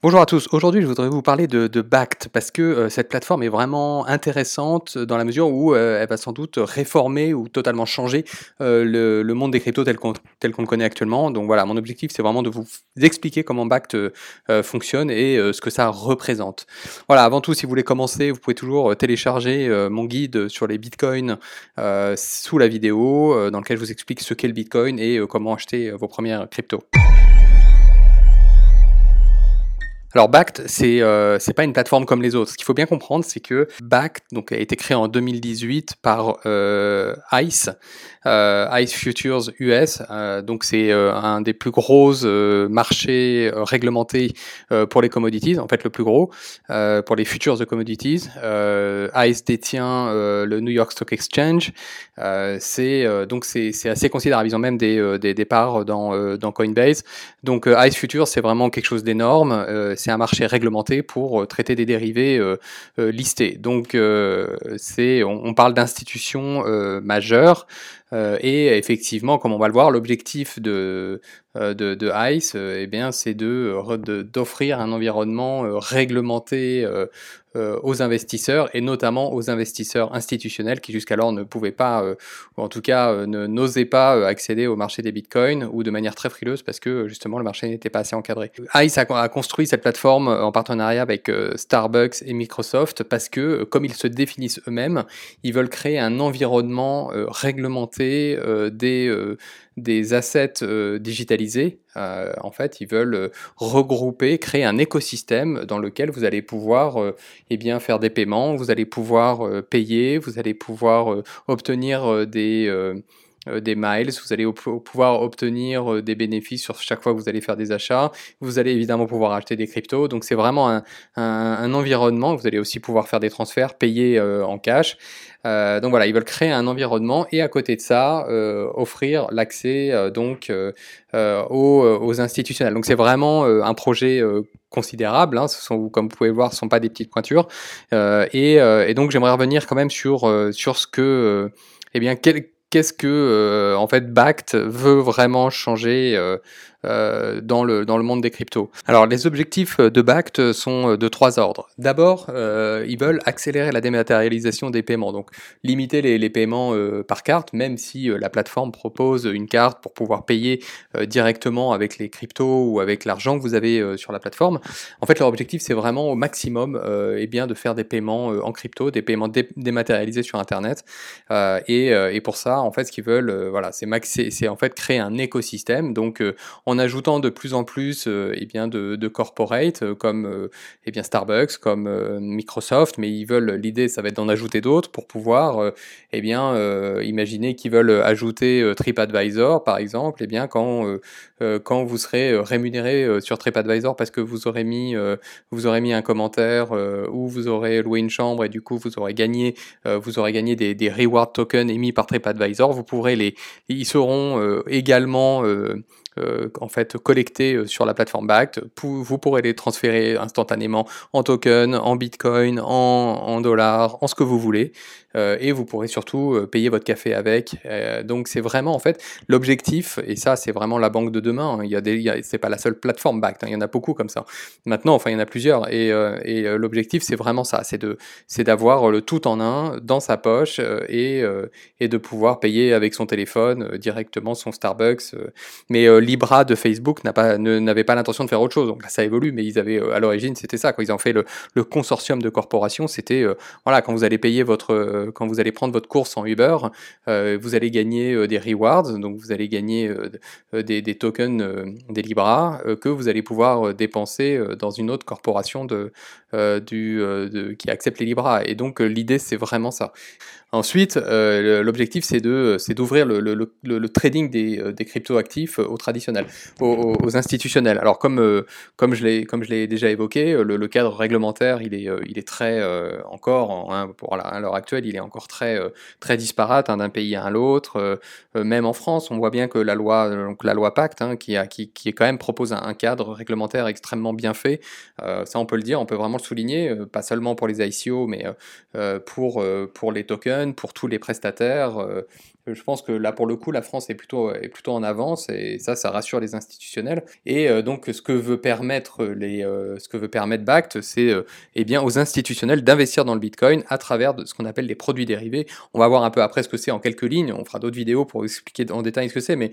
Bonjour à tous, aujourd'hui je voudrais vous parler de, Bact parce que euh, cette plateforme est vraiment intéressante dans la mesure où euh, elle va sans doute réformer ou totalement changer euh, le, monde des cryptos tel qu'on tel qu'on le connaît actuellement. Donc voilà, mon objectif c'est vraiment de vous expliquer comment Bact fonctionne et ce que ça représente. Voilà, avant tout si vous voulez commencer, vous pouvez toujours télécharger mon guide sur les bitcoins sous la vidéo dans lequel je vous explique ce qu'est le bitcoin et comment acheter vos premières cryptos. Alors Bact, c'est euh, pas une plateforme comme les autres. Ce qu'il faut bien comprendre, c'est que Bact donc a été créé en 2018 par euh, ICE, euh, ICE Futures US. Euh, donc c'est un des plus gros marchés réglementés pour les commodities, en fait le plus gros pour les futures de commodities. ICE détient le New York Stock Exchange. c'est donc c'est assez considérable. Ils ont même des, des départs dans dans Coinbase. Donc ICE Futures, c'est vraiment quelque chose d'énorme c'est un marché réglementé pour euh, traiter des dérivés euh, euh, listés. Donc, c'est, on, parle d'institutions majeures. Et effectivement, comme on va le voir, l'objectif de, de, de, ICE, eh bien, c'est de, d'offrir un environnement réglementé euh, aux investisseurs et notamment aux investisseurs institutionnels qui jusqu'alors ne pouvaient pas, euh, ou en tout cas euh, ne n'osaient pas accéder au marché des bitcoins ou de manière très frileuse parce que justement le marché n'était pas assez encadré. ICE a, construit cette plateforme en partenariat avec Starbucks et Microsoft parce que comme ils se définissent eux-mêmes, ils veulent créer un environnement réglementé des des assets euh, digitalisés. Euh, en fait, ils veulent euh, regrouper, créer un écosystème dans lequel vous allez pouvoir eh bien, faire des paiements, vous allez pouvoir payer, vous allez pouvoir obtenir des des miles, vous allez pouvoir obtenir des bénéfices sur chaque fois que vous allez faire des achats, vous allez évidemment pouvoir acheter des cryptos, donc c'est vraiment un, environnement, vous allez aussi pouvoir faire des transferts, payer en cash, euh, donc voilà, ils veulent créer un environnement et à côté de ça, euh, offrir l'accès euh, donc aux, institutionnels. Donc c'est vraiment un projet considérable. Hein, ce sont, comme vous pouvez voir, ce sont pas des petites pointures. Et, et, donc j'aimerais revenir quand même sur sur ce que, eh bien, quel, qu'est-ce que en fait Bact veut vraiment changer euh, dans, le, dans le monde des cryptos. Alors les objectifs de Bact sont de trois ordres. D'abord, euh, ils veulent accélérer la dématérialisation des paiements, donc limiter les, les paiements euh, par carte, même si la plateforme propose une carte pour pouvoir payer directement avec les cryptos ou avec l'argent que vous avez sur la plateforme. En fait, leur objectif, c'est vraiment au maximum eh bien, de faire des paiements en crypto, des paiements dématérialisés sur Internet. Et, et, pour ça, en fait, ce qu'ils veulent, voilà, c'est en fait créer un écosystème. Donc, en ajoutant de plus en plus euh, eh bien de, corporate euh, comme euh, eh bien Starbucks, comme Microsoft, mais ils veulent l'idée ça va être d'en ajouter d'autres pour pouvoir eh bien imaginer qu'ils veulent ajouter TripAdvisor par exemple, eh bien quand quand vous serez rémunéré sur TripAdvisor parce que vous aurez mis vous aurez mis un commentaire ou vous aurez loué une chambre et du coup vous aurez gagné vous aurez gagné des, des reward tokens émis par TripAdvisor, vous pourrez les ils seront également euh, en fait collectés euh, sur la plateforme Bact. Vous pourrez les transférer instantanément en token, en bitcoin, en, dollars, en ce que vous voulez. Euh, et vous pourrez surtout payer votre café avec. donc c'est vraiment en fait l'objectif, et ça c'est vraiment la banque de demain. Hein. Il y a des, c'est pas la seule plateforme Bact, hein. il y en a beaucoup comme ça. Maintenant, enfin il y en a plusieurs. Et, et l'objectif c'est vraiment ça, c'est de, c'est d'avoir le tout en un dans sa poche et, et de pouvoir payer avec son téléphone directement son Starbucks. mais Libra de Facebook n'avait pas, l'intention de faire autre chose. Donc là, ça évolue, mais ils avaient, euh, à l'origine, c'était ça. Quand ils ont fait le, consortium de corporations, c'était, euh, voilà, quand vous allez payer votre, euh, quand vous allez prendre votre course en Uber, vous allez gagner des rewards, donc vous allez gagner des, tokens, des Libra, que vous allez pouvoir dépenser dans une autre corporation de, du, qui accepte les Libra. Et donc, l'idée, c'est vraiment ça. Ensuite, l'objectif, c'est d'ouvrir le, le, trading des, des crypto-actifs aux traditionnels, aux, institutionnels. Alors comme euh, comme je l'ai déjà évoqué, euh, le, cadre réglementaire il est euh, il est très encore hein, à l'heure actuelle il est encore très très disparate hein, d'un pays à l'autre. même en France, on voit bien que la loi donc la loi Pacte hein, qui qui, qui quand même propose un, cadre réglementaire extrêmement bien fait. ça on peut le dire, on peut vraiment le souligner, pas seulement pour les ICO mais pour pour les tokens, pour tous les prestataires. Je pense que là, pour le coup, la France est plutôt, plutôt en avance et ça, ça rassure les institutionnels. Et donc, ce que veut permettre, ce que veut permettre BACT, c'est eh bien, aux institutionnels d'investir dans le Bitcoin à travers de ce qu'on appelle les produits dérivés. On va voir un peu après ce que c'est en quelques lignes. On fera d'autres vidéos pour expliquer en détail ce que c'est, mais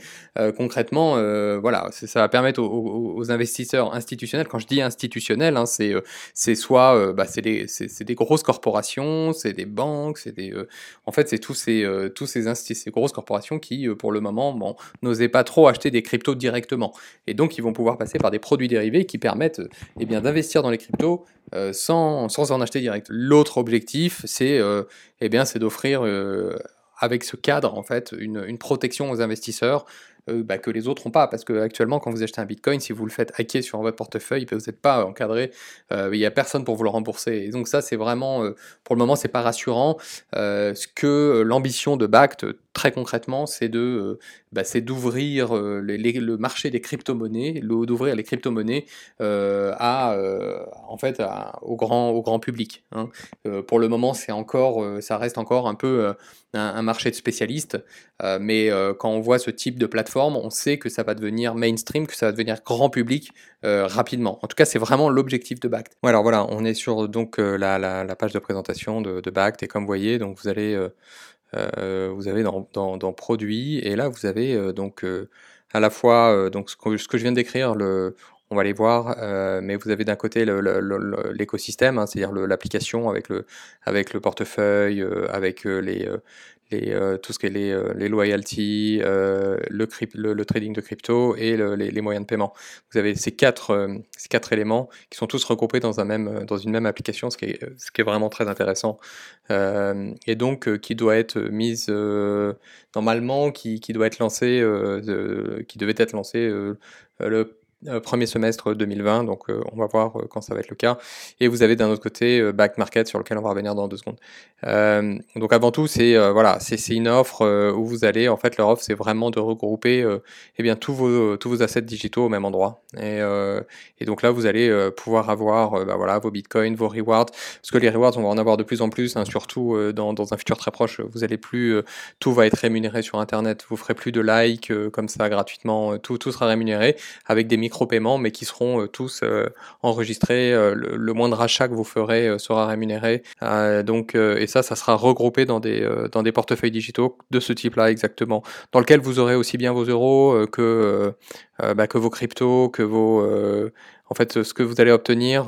concrètement, voilà, ça va permettre aux, investisseurs institutionnels, quand je dis institutionnels, hein, c'est soit bah, c'est des, des, grosses corporations, c'est des banques, c'est des, en fait, c'est tous ces, tous ces, ces grosses corporations qui, pour le moment, n'osaient pas trop acheter des cryptos directement. Et donc, ils vont pouvoir passer par des produits dérivés qui permettent eh bien, d'investir dans les cryptos sans, sans en acheter direct. L'autre objectif, c'est eh bien, c'est d'offrir avec ce cadre en fait une, une protection aux investisseurs euh, bah, que les autres n'ont pas. Parce que actuellement, quand vous achetez un Bitcoin, si vous le faites hacker sur votre portefeuille, vous n'êtes pas encadré, euh, il n'y a personne pour vous le rembourser. Et donc ça, c'est vraiment, euh, pour le moment, c'est pas rassurant. ce que l'ambition de BACT, très concrètement, c'est de, bah, c'est d'ouvrir le marché des crypto-monnaies, d'ouvrir les crypto-monnaies à, en fait, au grand, public. Hein. pour le moment, c'est encore, ça reste encore un peu un, marché de spécialistes, mais quand on voit ce type de plateforme on sait que ça va devenir mainstream, que ça va devenir grand public euh, rapidement. En tout cas, c'est vraiment l'objectif de Bact. alors voilà, on est sur donc euh, la, page de présentation de, de Bact et comme vous voyez, donc vous allez euh, vous avez dans, produits et là vous avez donc à la fois donc ce que, je viens de décrire le on va aller voir, mais vous avez d'un côté l'écosystème, hein, c'est-à-dire l'application avec le, avec le portefeuille, avec les, euh, tout ce qui est les, euh, les loyalties, euh, le, le, trading de crypto et les, moyens de paiement. Vous avez ces quatre, ces quatre éléments qui sont tous regroupés dans, un même, dans une même application, ce qui est, ce qui est vraiment très intéressant. et donc, qui doit être mise normalement, qui, qui, doit être lancé, qui devait être lancé le euh, premier semestre 2020, donc euh, on va voir euh, quand ça va être le cas. Et vous avez d'un autre côté Back Market sur lequel on va revenir dans deux secondes. donc avant tout, c'est voilà, c'est une offre où vous allez, en fait, leur offre, c'est vraiment de regrouper eh bien tous vos tous vos assets digitaux au même endroit. Et, et donc là, vous allez pouvoir avoir bah, voilà vos bitcoins, vos rewards, parce que les rewards, on va en avoir de plus en plus, hein, surtout dans, dans, un futur très proche. Vous allez plus, tout va être rémunéré sur Internet. Vous ferez plus de likes comme ça gratuitement. Tout tout sera rémunéré avec des micro paiements, mais qui seront euh, tous euh, enregistrés. Euh, le, moindre achat que vous ferez sera rémunéré. donc, et ça, ça sera regroupé dans des, dans des portefeuilles digitaux de ce type-là exactement, dans lequel vous aurez aussi bien vos euros que, bah, que vos cryptos, que vos, en fait, ce que vous allez obtenir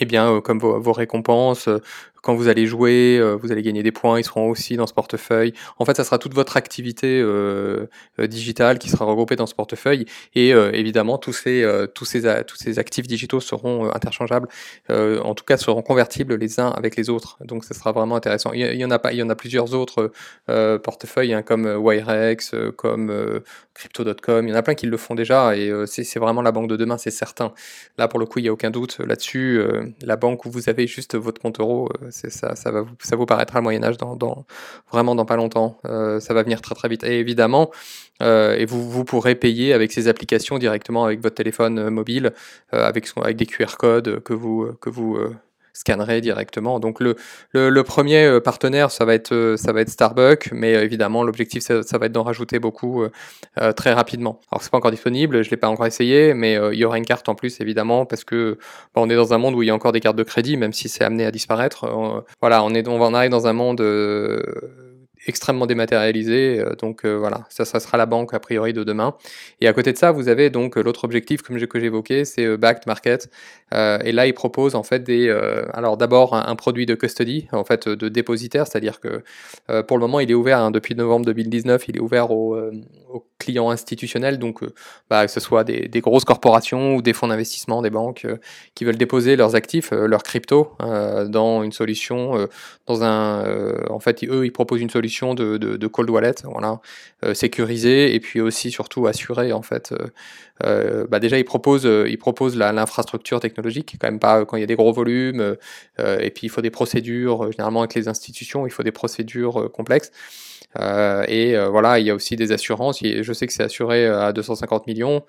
eh bien, comme vos, récompenses, euh, quand vous allez jouer, euh, vous allez gagner des points, ils seront aussi dans ce portefeuille. En fait, ça sera toute votre activité digitale qui sera regroupée dans ce portefeuille. Et évidemment, tous ces, tous, ces, tous ces actifs digitaux seront interchangeables, en tout cas seront convertibles les uns avec les autres. Donc, ça sera vraiment intéressant. Il y, en a pas, il y en a plusieurs autres portefeuilles, hein, comme Wirex, comme Crypto.com. Il y en a plein qui le font déjà, et c'est vraiment la banque de demain, c'est certain. Là, pour le coup, il n'y a aucun doute là-dessus la banque où vous avez juste votre compte euro, euh, c'est ça, ça, va vous, ça paraîtra le Moyen Âge dans, vraiment dans pas longtemps. Euh, ça va venir très très vite. Évidemment, euh, et vous, vous pourrez payer avec ces applications directement avec votre téléphone mobile, avec, avec des QR codes que vous scannerait directement. Donc le, le, premier euh, partenaire, ça va être, euh, ça va être Starbucks, mais euh, évidemment l'objectif, ça, va être d'en rajouter beaucoup très rapidement. Alors c'est pas encore disponible, je l'ai pas encore essayé, mais il y aura une carte en plus évidemment parce que bah, on est dans un monde où il y a encore des cartes de crédit, même si c'est amené à disparaître. voilà, on est, on en arriver dans un monde extrêmement dématérialisé. Euh, donc euh, voilà, ça, ça sera la banque a priori de demain. Et à côté de ça, vous avez donc euh, l'autre objectif comme que j'évoquais, c'est Backed Market. et là, il propose en fait des, alors d'abord un, produit de custody, en fait de dépositaire, c'est-à-dire que pour le moment, il est ouvert hein, depuis novembre 2019, il est ouvert aux, clients institutionnels, donc bah, que ce soit des, des, grosses corporations ou des fonds d'investissement, des banques qui veulent déposer leurs actifs, leurs cryptos dans une solution, dans un, en fait, eux, ils proposent une solution de, cold wallet, voilà, euh, et puis aussi surtout assuré en fait. Euh, euh, bah déjà, il propose, il propose l'infrastructure technologique, quand même pas quand il y a des gros volumes. et puis il faut des procédures. généralement avec les institutions, il faut des procédures complexes. et voilà, il y a aussi des assurances. Je sais que c'est assuré à 250 millions.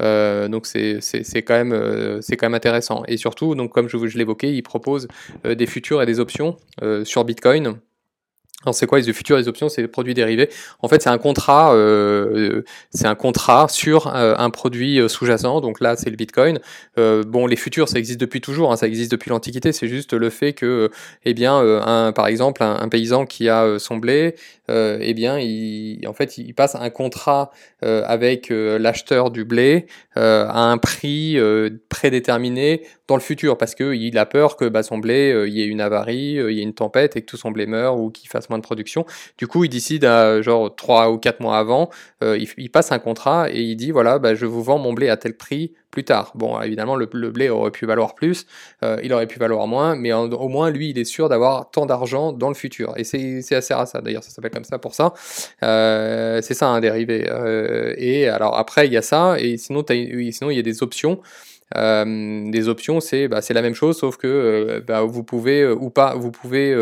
donc c'est quand même intéressant. Et surtout, donc comme je, l'évoquais, il propose des futurs et des options sur Bitcoin c'est quoi les futurs, les options, c'est les produits dérivés. En fait, c'est un contrat, euh, c'est un contrat sur euh, un produit euh, sous-jacent. Donc là, c'est le Bitcoin. Euh, bon, les futurs, ça existe depuis toujours, hein, ça existe depuis l'Antiquité. C'est juste le fait que, eh bien, un, par exemple, un, paysan qui a son blé, eh bien, il, en fait, il passe un contrat avec l'acheteur du blé à un prix prédéterminé dans le futur parce que il a peur que bah, son blé, il y ait une avarie, il y ait une tempête et que tout son blé meure ou qu'il fasse de production. Du coup, il décide à genre 3 ou 4 mois avant, euh, il, passe un contrat et il dit voilà, bah, je vous vends mon blé à tel prix plus tard. Bon, évidemment, le, blé aurait pu valoir plus, euh, il aurait pu valoir moins, mais au moins, lui, il est sûr d'avoir tant d'argent dans le futur. Et c'est assez rare ça, d'ailleurs, ça s'appelle comme ça pour ça. Euh, c'est ça un dérivé. et alors après, il y a ça, et sinon, sinon il y a des options. Euh, des options, c'est bah, la même chose, sauf que euh, bah, vous pouvez euh, ou pas, vous pouvez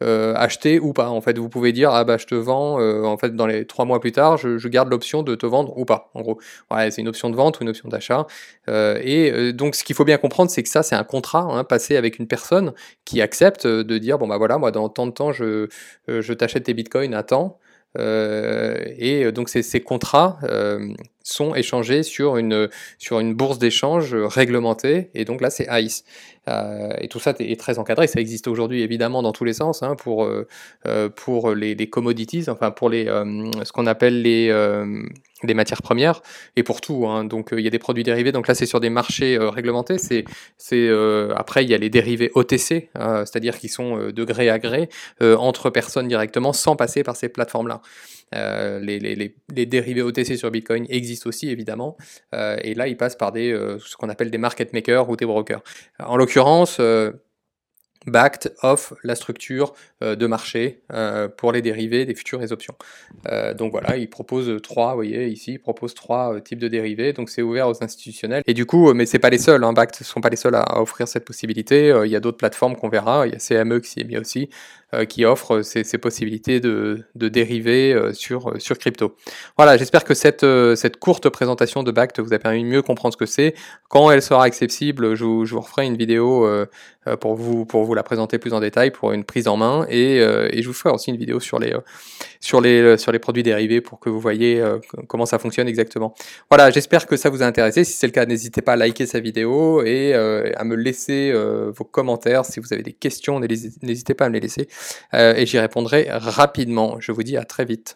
acheter ou pas. En fait, vous pouvez dire ah bah je te vends, en fait dans les trois mois plus tard, je, garde l'option de te vendre ou pas. En gros, ouais, c'est une option de vente ou une option d'achat. et donc ce qu'il faut bien comprendre, c'est que ça c'est un contrat hein, passé avec une personne qui accepte de dire bon bah voilà moi dans tant de temps je, je t'achète tes bitcoins à temps. Et donc ces, contrats sont échangés sur une, sur une bourse d'échange réglementée, et donc là c'est ICE. Euh, et tout ça est très encadré, ça existe aujourd'hui évidemment dans tous les sens, hein, pour, euh, euh, pour les, les, commodities, enfin pour les, ce qu'on appelle les, les matières premières, et pour tout. Hein. donc il y a des produits dérivés, donc là c'est sur des marchés réglementés, c'est, c'est, après il y a les dérivés OTC, c'est-à-dire qui sont de gré à gré, entre personnes directement, sans passer par ces plateformes-là. Euh, les, les, les, dérivés OTC sur Bitcoin existent aussi évidemment, euh, et là ils passent par des, euh, ce qu'on appelle des market makers ou des brokers. En l'occurrence, backed off la structure euh, de marché euh, pour les dérivés des futures et options. Euh, donc voilà, il propose trois, vous voyez ici, il propose trois types de dérivés, donc c'est ouvert aux institutionnels. Et du coup, mais c'est pas les seuls, hein, Backed ne sont pas les seuls à, offrir cette possibilité. il y a d'autres plateformes qu'on verra, il y a CME qui s'y est mis aussi, qui offre ces, possibilités de, dérivés sur, sur crypto. Voilà, j'espère que cette, cette courte présentation de Backed vous a permis de mieux comprendre ce que c'est. Quand elle sera accessible, je vous, je referai une vidéo pour, vous, pour vous la présenter plus en détail, pour une prise en main. Euh, et, je vous ferai aussi une vidéo sur les, euh, sur les, euh, sur les produits dérivés pour que vous voyez comment ça fonctionne exactement. Voilà, j'espère que ça vous a intéressé. Si c'est le cas, n'hésitez pas à liker sa vidéo et à me laisser vos commentaires. Si vous avez des questions, n'hésitez pas à me les laisser et j'y répondrai rapidement. Je vous dis à très vite.